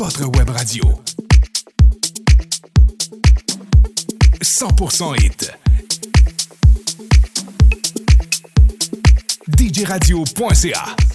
votre web radio. 100% hit. djradio.ca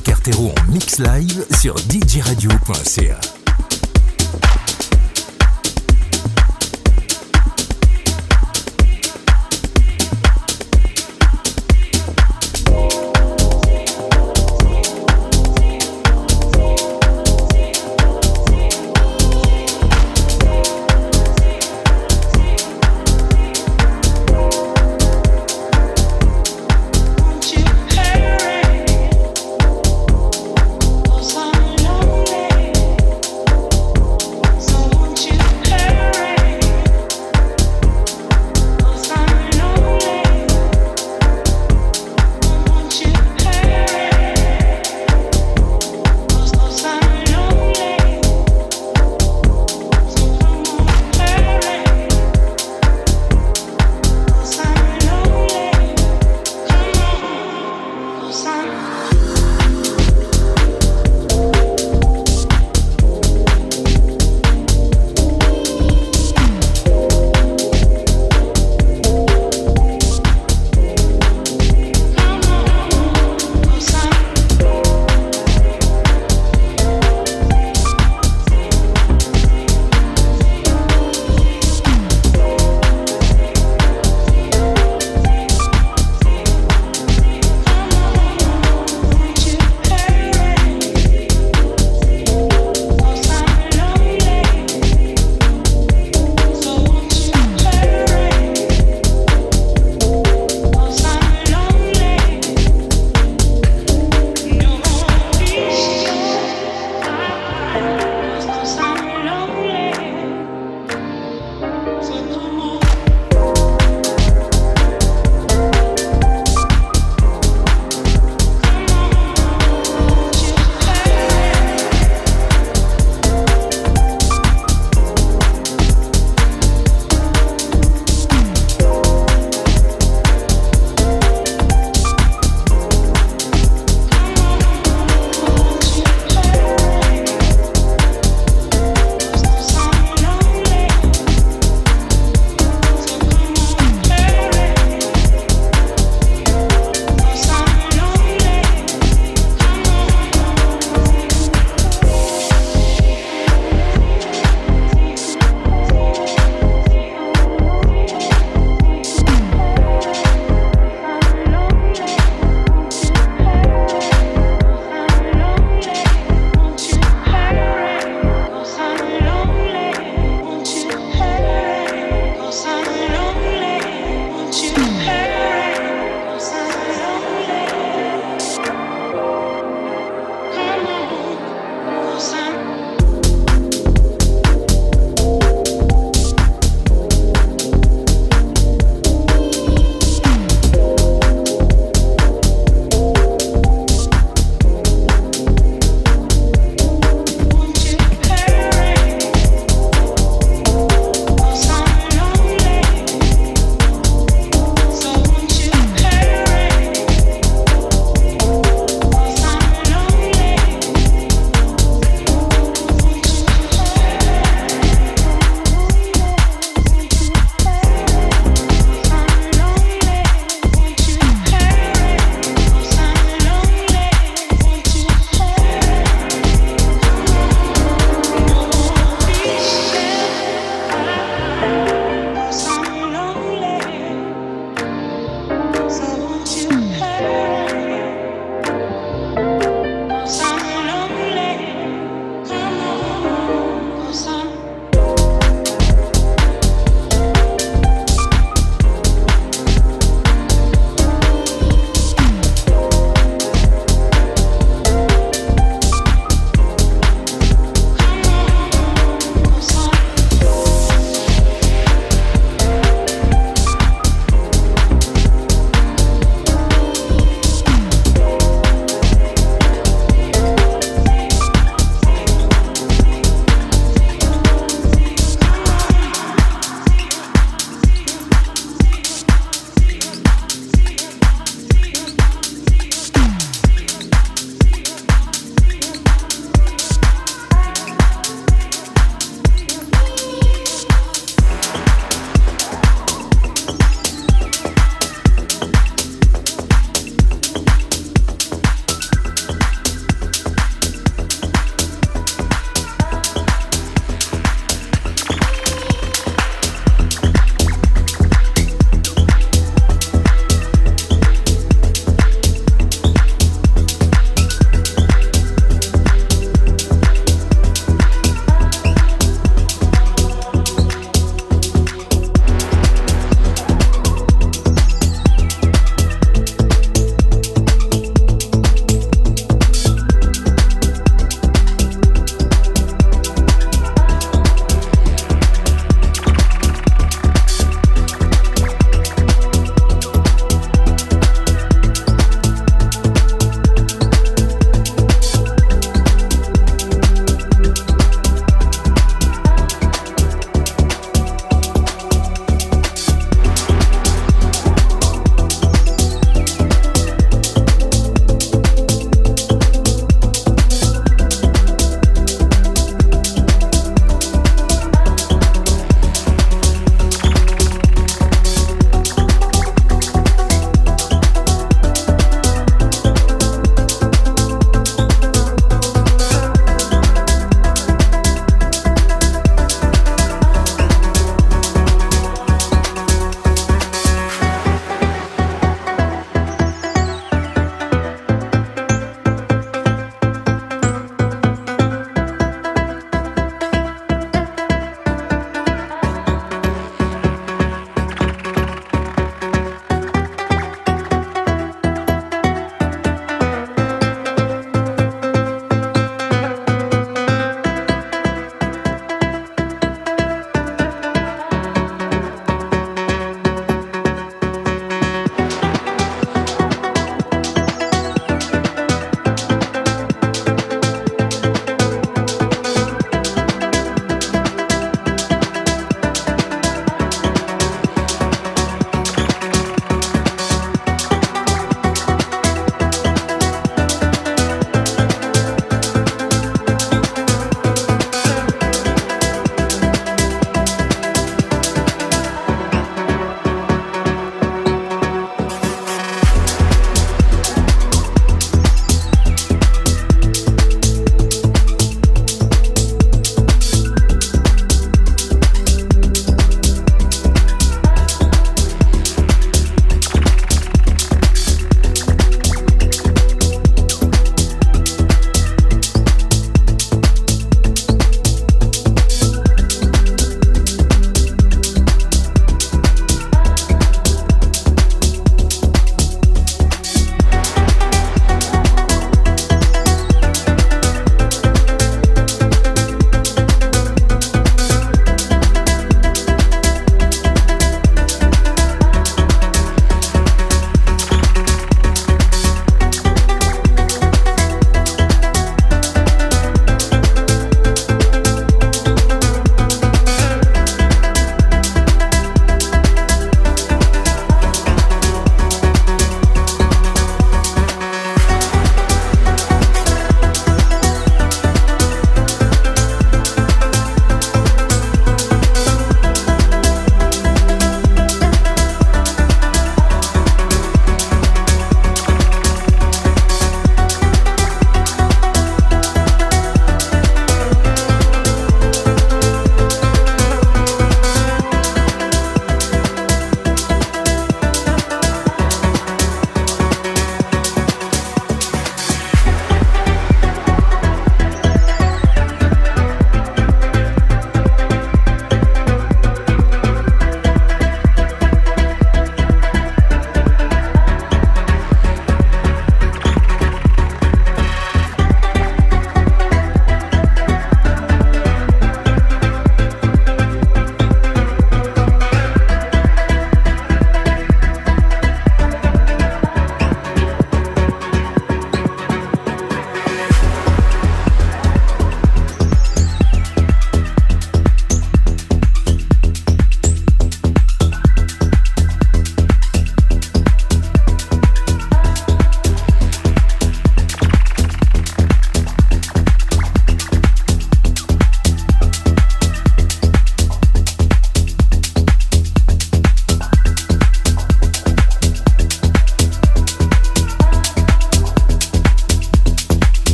Cartero en mix live sur djradio.ca.